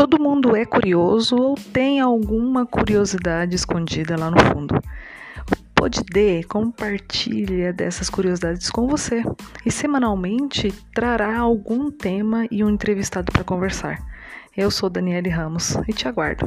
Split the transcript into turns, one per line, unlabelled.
Todo mundo é curioso ou tem alguma curiosidade escondida lá no fundo. Pode dê D compartilha dessas curiosidades com você e semanalmente trará algum tema e um entrevistado para conversar. Eu sou Daniele Ramos e te aguardo.